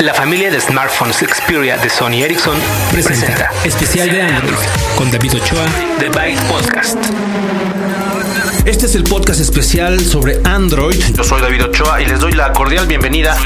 La familia de smartphones Xperia de Sony Ericsson presenta, especial de Android con David Ochoa de Byte Podcast. Este es el podcast especial sobre Android. Yo soy David Ochoa y les doy la cordial bienvenida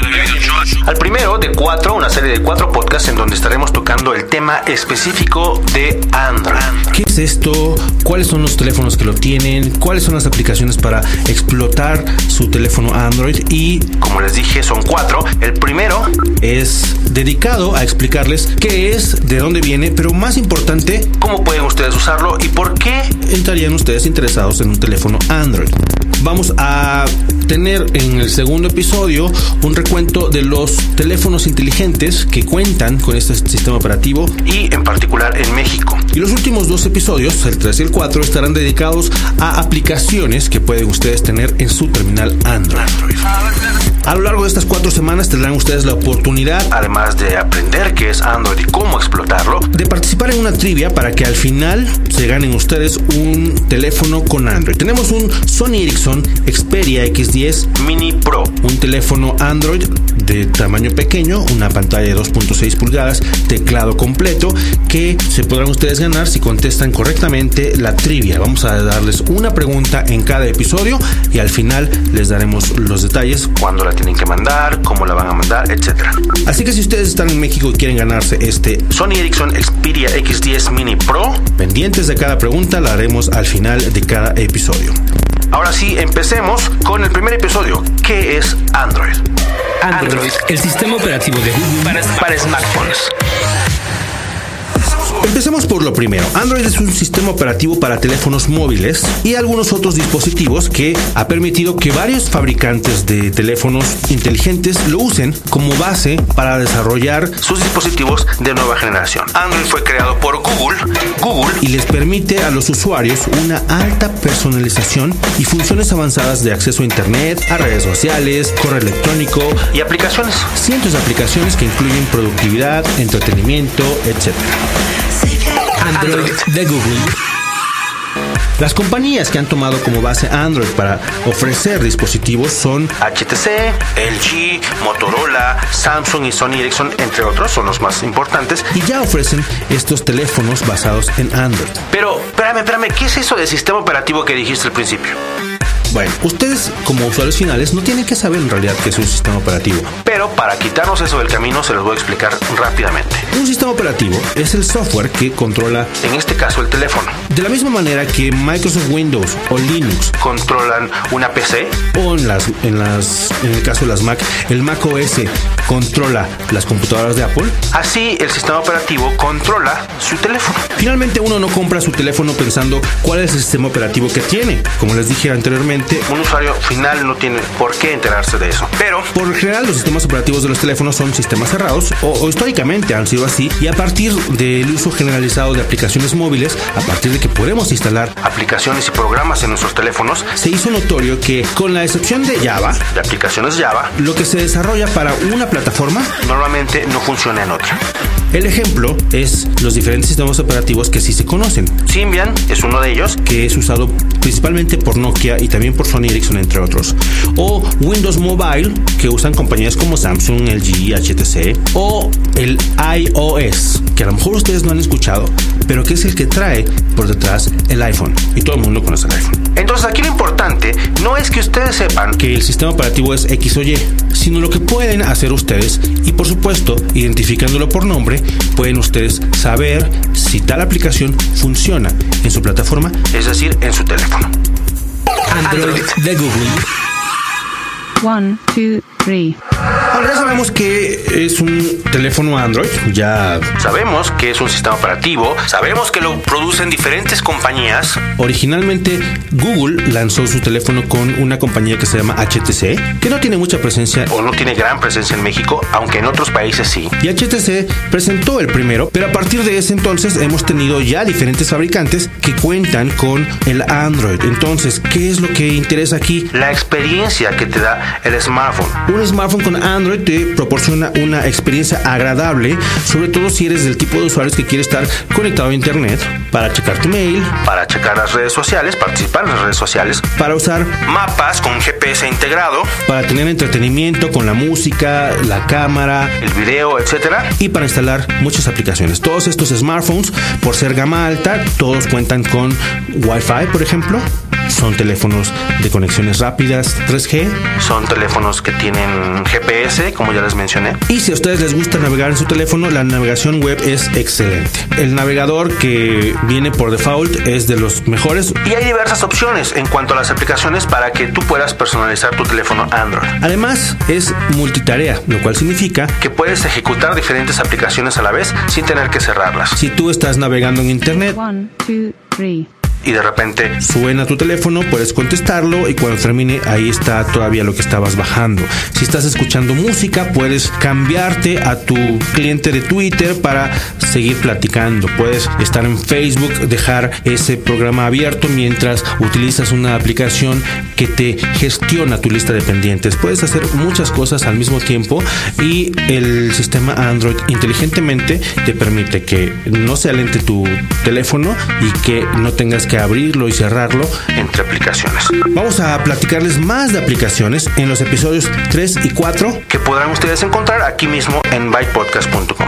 al primero de cuatro, una serie de cuatro podcasts en donde estaremos tocando el tema específico de Android. ¿Qué es esto? ¿Cuáles son los teléfonos que lo tienen? ¿Cuáles son las aplicaciones para explotar su teléfono Android? Y Como les dije, son cuatro. El primero, es dedicado a explicarles qué es, de dónde viene, pero más importante, cómo pueden ustedes usarlo y por qué entrarían ustedes interesados en un teléfono Android. Vamos a tener en el segundo episodio un recuento de los teléfonos inteligentes que cuentan con este sistema operativo y en particular en México. Y los últimos dos episodios, el 3 y el 4, estarán dedicados a aplicaciones que pueden ustedes tener en su terminal Android. A lo largo de estas cuatro semanas tendrán ustedes la oportunidad Además de aprender qué es Android y cómo explotarlo, de participar en una trivia para que al final se ganen ustedes un teléfono con Android. Tenemos un Sony Ericsson Xperia X10 Mini Pro. un teléfono Android de tamaño pequeño, una pantalla de 2.6 pulgadas, teclado completo, que se podrán ustedes ganar si contestan correctamente la trivia. Vamos a darles una pregunta en cada episodio y al final les daremos los detalles. Cuándo la tienen que mandar, cómo la van a mandar, etcétera. Así que si ustedes están en México y quieren ganarse este Sony Ericsson Xperia X10 Mini Pro. pendientes de cada pregunta, la haremos al final de cada episodio. Ahora sí, empecemos con el primer episodio. ¿Qué es Android? Android, el sistema operativo de Google para, para smartphones. Empecemos por lo primero. Android es un sistema operativo para teléfonos móviles y algunos otros dispositivos que ha permitido que varios fabricantes de teléfonos inteligentes lo usen como base para desarrollar Sus dispositivos de nueva generación. Android fue creado por Google. Google y les permite a los usuarios una alta personalización y funciones avanzadas de acceso a Internet, a redes sociales, correo electrónico, y aplicaciones. cientos de aplicaciones que incluyen productividad, entretenimiento, etc. Android de Google. Las compañías que han tomado como base Android para ofrecer dispositivos son HTC, LG, Motorola, Samsung y Sony Ericsson, entre otros, son los más importantes. y ya ofrecen estos teléfonos basados en Android. Pero, espérame, espérame, ¿qué es eso de sistema operativo que dijiste al principio? Bueno, ustedes como usuarios finales no tienen que saber en realidad qué es un sistema operativo. Pero para quitarnos eso del camino, se los voy a explicar rápidamente. Un sistema operativo es el software que controla En este caso, el teléfono. de la misma manera que Microsoft Windows o Linux Controlan una PC, o en las en las en el caso de las Mac, el Mac OS controla las computadoras de Apple. así el sistema operativo controla su teléfono. Finalmente uno no compra su teléfono pensando cuál es el sistema operativo que tiene. Como les dije anteriormente, Un usuario final no tiene por qué enterarse de eso. Pero Por general, los sistemas operativos de los teléfonos son sistemas cerrados o, o históricamente han sido así y a partir del uso generalizado de aplicaciones móviles, a partir de que podemos instalar, aplicaciones y programas en nuestros teléfonos se hizo notorio que con la excepción de Java, de aplicaciones Java lo que se desarrolla para una plataforma, normalmente no funciona en otra. El ejemplo es los diferentes sistemas operativos que sí se conocen, Symbian es uno de ellos. que es usado principalmente por Nokia y también por Sony Ericsson, entre otros. O Windows Mobile, que usan compañías como Samsung, LG, HTC. O el iOS, que a lo mejor ustedes no han escuchado, pero que es el que trae por detrás el iPhone. Y todo el mundo conoce el iPhone. Entonces aquí lo importante no es que ustedes sepan Que el sistema operativo es X o Y, sino lo que pueden hacer ustedes. Y por supuesto, identificándolo por nombre, pueden ustedes saber si tal aplicación funciona en su plataforma es decir, en su teléfono. Android de Google. One, two, three. Ahora sabemos que es un teléfono Android, ya Sabemos que es un sistema operativo, sabemos que lo producen diferentes compañías, originalmente Google lanzó su teléfono con una compañía que se llama HTC, que no tiene mucha presencia. o no tiene gran presencia en México, aunque en otros países sí. Y HTC presentó el primero, pero a partir de ese entonces hemos tenido ya diferentes fabricantes que cuentan con el Android. Entonces, ¿qué es lo que interesa aquí? La experiencia que te da el smartphone. Un smartphone con Android Android te proporciona una experiencia agradable, sobre todo si eres del tipo de usuarios que quiere estar conectado a internet para checar tu mail, para checar las redes sociales, participar en las redes sociales, para usar mapas con GPS integrado, para tener entretenimiento con la música, la cámara, el video, etcétera, y para instalar muchas aplicaciones. Todos estos smartphones, por ser gama alta, todos cuentan con Wi-Fi, por ejemplo, son teléfonos de conexiones rápidas 3G. Son teléfonos que tienen GPS, como ya les mencioné. Y si a ustedes les gusta navegar en su teléfono, la navegación web es excelente. El navegador que viene por default es de los mejores. Y hay diversas opciones en cuanto a las aplicaciones para que tú puedas personalizar tu teléfono Android. Además, es multitarea, lo cual significa que puedes ejecutar diferentes aplicaciones a la vez sin tener que cerrarlas. Si tú estás navegando en internet, One, two, three. Y de repente suena tu teléfono, puedes contestarlo y cuando termine ahí está todavía lo que estabas bajando. Si estás escuchando música, puedes cambiarte a tu cliente de Twitter para seguir platicando. Puedes estar en Facebook, dejar ese programa abierto mientras utilizas una aplicación que te gestiona tu lista de pendientes. Puedes hacer muchas cosas al mismo tiempo y el sistema Android inteligentemente te permite que no se alente tu teléfono y que no tengas abrirlo y cerrarlo entre aplicaciones Vamos a platicarles más de aplicaciones en los episodios 3 y 4. que podrán ustedes encontrar aquí mismo en bytepodcast.com.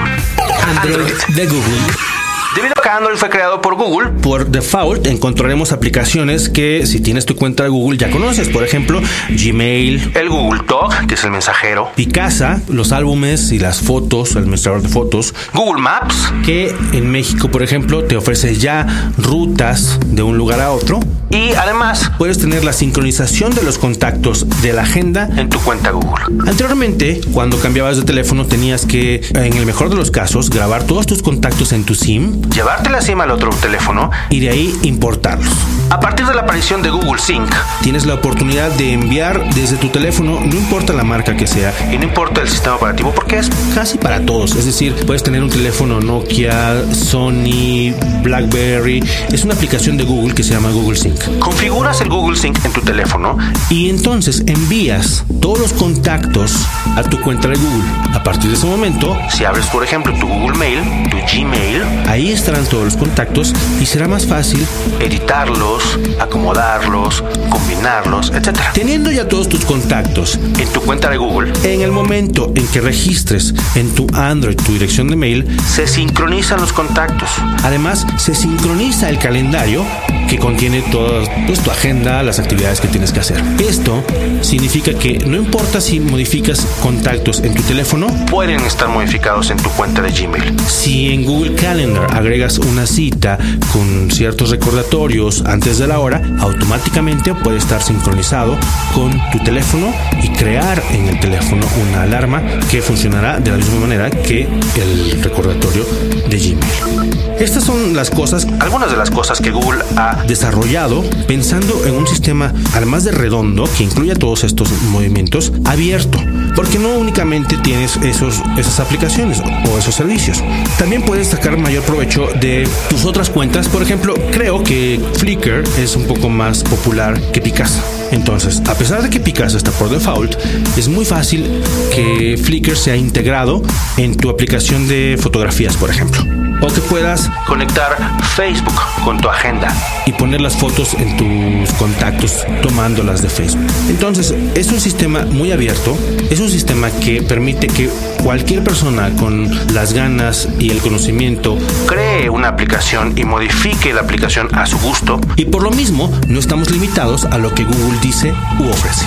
Android de Google. Debido a que Android fue creado por Google, Por default encontraremos aplicaciones que si tienes tu cuenta de Google ya conoces. Por ejemplo, Gmail, el Google Talk, que es el mensajero, Picasa, los álbumes y las fotos, el administrador de fotos, Google Maps que en México, por ejemplo, te ofrece ya rutas de un lugar a otro. y además Puedes tener la sincronización de los contactos de la agenda en tu cuenta Google. Anteriormente, cuando cambiabas de teléfono, tenías que, en el mejor de los casos, grabar todos tus contactos en tu SIM Llevarte la SIM al otro teléfono. y de ahí importarlos. A partir de la aparición de Google Sync, Tienes la oportunidad de enviar desde tu teléfono, no importa la marca que sea, y no importa el sistema operativo porque es casi para todos. Es decir, puedes tener un teléfono Nokia, Sony, BlackBerry. Es una aplicación de Google que se llama Google Sync. configuras el Google Sync en tu teléfono Y entonces envías todos los contactos a tu cuenta de Google. A partir de ese momento, Si abres, por ejemplo, tu Google Mail, tu Gmail, ahí estarán todos los contactos y será más fácil editarlos, acomodarlos, combinarlos, etc. Teniendo ya todos tus contactos, En tu cuenta de Google en el momento en que registres en tu Android tu dirección de mail, se sincronizan los contactos. además se sincroniza el calendario que contiene toda pues, tu agenda, las actividades que tienes que hacer. Esto significa que no importa si modificas contactos en tu teléfono, Pueden estar modificados en tu cuenta de Gmail. si en Google Calendar agregas una cita con ciertos recordatorios antes de la hora, automáticamente puede estar sincronizado con tu teléfono y crear en el teléfono una alarma que funcionará de la misma manera que el recordatorio de Gmail. Estas son las cosas Algunas de las cosas que Google ha desarrollado pensando en un sistema, además de redondo, que incluya todos estos movimientos, abierto. Porque no únicamente tienes esos, esas aplicaciones o esos servicios. También puedes sacar mayor provecho de tus otras cuentas. Por ejemplo, creo que Flickr es un poco más popular que Picasa. Entonces, a pesar de que Picasa está por default, es muy fácil que Flickr sea integrado en tu aplicación de fotografías, por ejemplo. O que puedas conectar Facebook con tu agenda. y poner las fotos en tus contactos tomándolas de Facebook. Entonces, es un sistema muy abierto, es un sistema que permite que cualquier persona con las ganas y el conocimiento Cree una aplicación y modifique la aplicación a su gusto. y por lo mismo no estamos limitados a lo que Google dice u ofrece.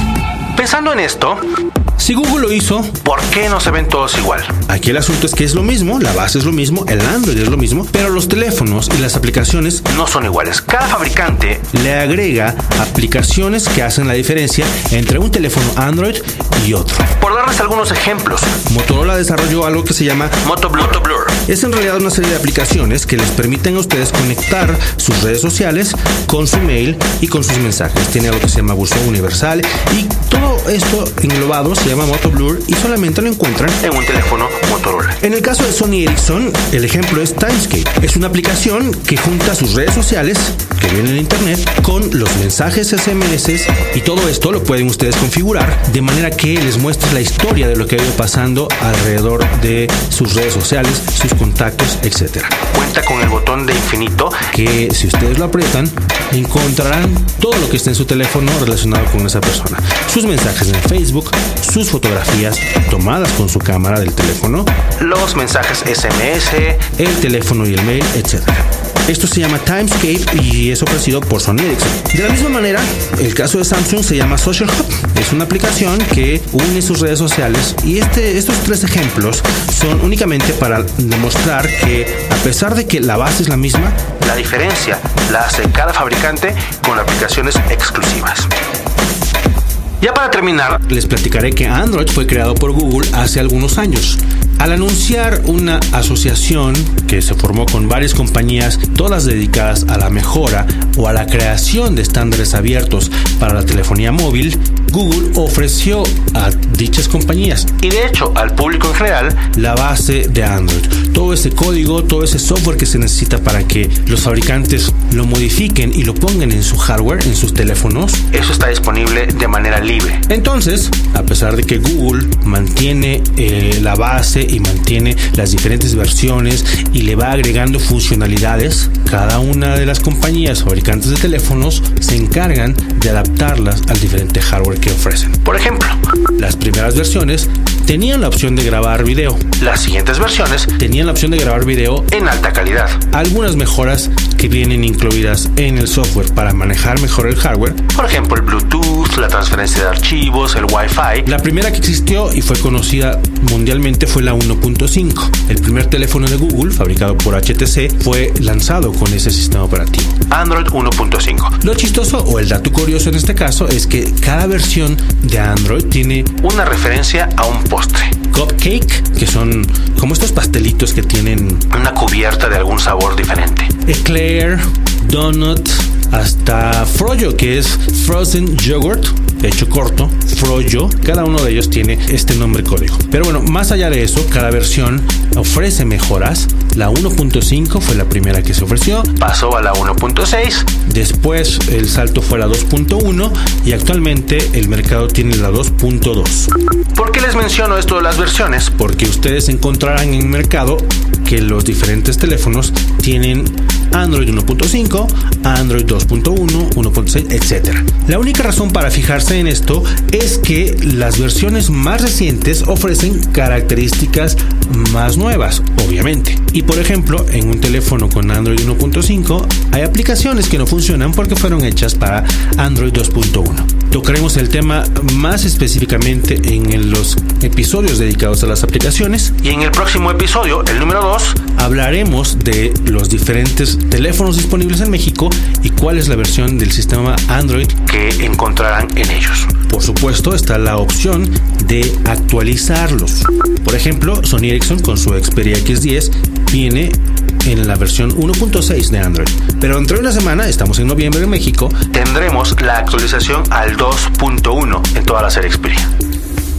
Pensando en esto, Si Google lo hizo, ¿por qué no se ven todos igual? aquí el asunto es que es lo mismo, la base es lo mismo, el Android es lo mismo, pero los teléfonos y las aplicaciones No son iguales. Cada fabricante le agrega aplicaciones que hacen la diferencia entre un teléfono Android y otro. Por darles algunos ejemplos, Motorola desarrolló algo que se llama Moto Blur, es en realidad una serie de aplicaciones que les permiten a ustedes conectar sus redes sociales con su mail y con sus mensajes. Tiene algo que se llama buzón universal y todo esto englobado se llama MotoBlur y solamente lo encuentran En un teléfono Motorola. en el caso de Sony Ericsson, el ejemplo es Timescape. Es una aplicación que junta sus redes sociales que vienen en internet con los mensajes SMS y todo esto lo pueden ustedes configurar de manera que les muestre la historia de lo que ha ido pasando alrededor de sus redes sociales, sus contactos, etc. Cuenta con el botón de infinito Que si ustedes lo aprietan, encontrarán todo lo que está en su teléfono relacionado con esa persona. Sus mensajes en Facebook, sus fotografías tomadas con su cámara del teléfono, los mensajes SMS, el teléfono y el mail, etc. Esto se llama Timescape y es ofrecido por Sony Ericsson. De la misma manera, el caso de Samsung se llama Social Hub. Es una aplicación que une sus redes sociales y este, estos tres ejemplos son únicamente para demostrar que a pesar de que la base es la misma, la diferencia la hace cada fabricante con aplicaciones exclusivas. Ya para terminar, les platicaré que Android fue creado por Google hace algunos años. Al anunciar una asociación que se formó con varias compañías, todas dedicadas a la mejora o a la creación de estándares abiertos para la telefonía móvil, Google ofreció a dichas compañías y de hecho al público en general, la base de Android. Todo ese código, todo ese software que se necesita para que los fabricantes lo modifiquen y lo pongan en su hardware, en sus teléfonos, eso está disponible de manera libre. entonces, a pesar de que Google mantiene eh, la base y mantiene las diferentes versiones y le va agregando funcionalidades, cada una de las compañías fabricantes de teléfonos se encargan de adaptarlas al diferente hardware que ofrecen. Por ejemplo, Las primeras versiones tenían la opción de grabar video, las siguientes versiones tenían la opción de grabar video en alta calidad. algunas mejoras que vienen incluidas en el software para manejar mejor el hardware. Por ejemplo, el Bluetooth, la transferencia de archivos, el Wi-Fi. La primera que existió y fue conocida mundialmente fue la 1.5. El primer teléfono de Google, fabricado por HTC, fue lanzado con ese sistema operativo. Android 1.5. Lo chistoso o el dato curioso en este caso es que cada versión de Android tiene Una referencia a un postre. cupcake, que son como estos pastelitos que tienen Una cubierta de algún sabor diferente. eclair, donut, hasta Froyo, que es frozen yogurt, hecho corto, Froyo. Cada uno de ellos tiene este nombre código. Pero bueno, más allá de eso, cada versión ofrece mejoras. La 1.5 fue la primera que se ofreció. Pasó a la 1.6. Después el salto fue la 2.1 y actualmente el mercado tiene la 2.2. ¿Por qué les menciono esto de las versiones? Porque ustedes encontrarán en el mercado que los diferentes teléfonos tienen Android 1.5, Android 2.1, 1.6, etc. La única razón para fijarse en esto es que las versiones más recientes ofrecen características más nuevas, obviamente. Y por ejemplo, en un teléfono con Android 1.5 hay aplicaciones que no funcionan porque fueron hechas para Android 2.1. Tocaremos el tema más específicamente en los episodios dedicados a las aplicaciones Y en el próximo episodio, el número 2, hablaremos de los diferentes teléfonos disponibles en México y cuál es la versión del sistema Android. que encontrarán en ellos. Por supuesto está la opción de actualizarlos. Por ejemplo, Sony Ericsson con su Xperia X10 viene en la versión 1.6 de Android. Pero dentro de una semana, estamos en noviembre en México, Tendremos la actualización al 2.1 en toda la serie Xperia.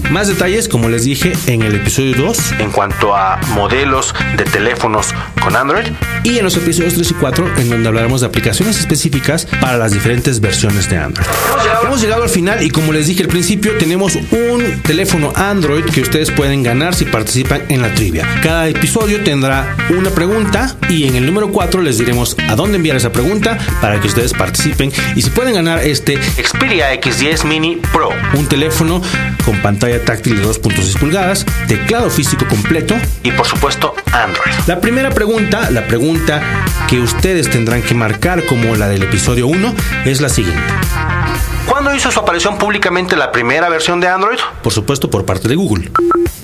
Más detalles como les dije en el episodio 2 En cuanto a modelos de teléfonos con Android, y en los episodios 3 y 4 en donde hablaremos de aplicaciones específicas para las diferentes versiones de Android. Hemos llegado al final y como les dije al principio tenemos un teléfono Android que ustedes pueden ganar si participan en la trivia. Cada episodio tendrá una pregunta y en el número 4 les diremos a dónde enviar esa pregunta para que ustedes participen y si pueden ganar este Xperia X10 Mini Pro. un teléfono con pantalla táctil de 2.6 pulgadas, teclado físico completo Y por supuesto, Android. la primera pregunta, la pregunta que ustedes tendrán que marcar como la del episodio 1 es la siguiente. ¿Cuándo hizo su aparición públicamente la primera versión de Android? Por supuesto por parte de Google.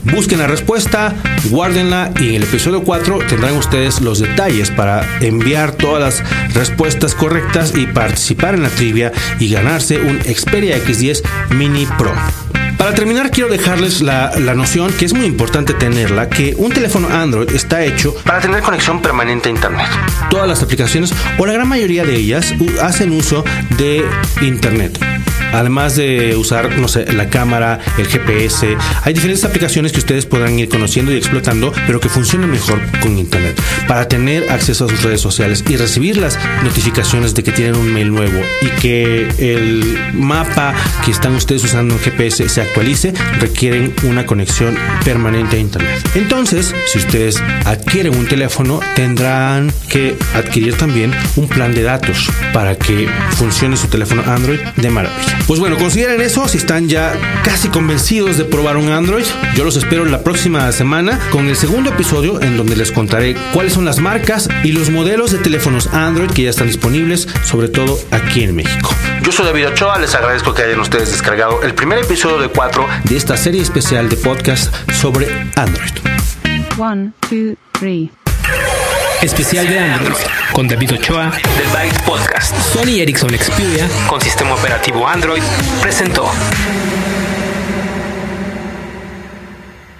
Busquen la respuesta, guárdenla y en el episodio 4 tendrán ustedes los detalles para enviar todas las respuestas correctas y participar en la trivia y ganarse un Xperia X10 Mini Pro. Para terminar, quiero dejarles la, la noción que es muy importante tenerla, que un teléfono Android está hecho Para tener conexión permanente a Internet. todas las aplicaciones o la gran mayoría de ellas hacen uso de internet. Además de usar, no sé, la cámara, el GPS, hay diferentes aplicaciones que ustedes podrán ir conociendo y explotando, pero que funcionan mejor con internet. Para tener acceso a sus redes sociales y recibir las notificaciones de que tienen un mail nuevo y que el mapa que están ustedes usando en GPS se actualice, requieren una conexión permanente a internet. Entonces, si ustedes adquieren un teléfono, tendrán que adquirir también un plan de datos para que funcione su teléfono Android de maravilla. Pues bueno, consideren eso si están ya casi convencidos de probar un Android. Yo los espero la próxima semana con el segundo episodio en donde les contaré cuáles son las marcas y los modelos de teléfonos Android que ya están disponibles, sobre todo aquí en México. Yo soy David Ochoa, les agradezco que hayan ustedes descargado el primer episodio de 4 De esta serie especial de podcast sobre Android. One, two, three. Especial de Android con David Ochoa del Byte Podcast. Sony Ericsson Xperia Con sistema operativo Android presentó.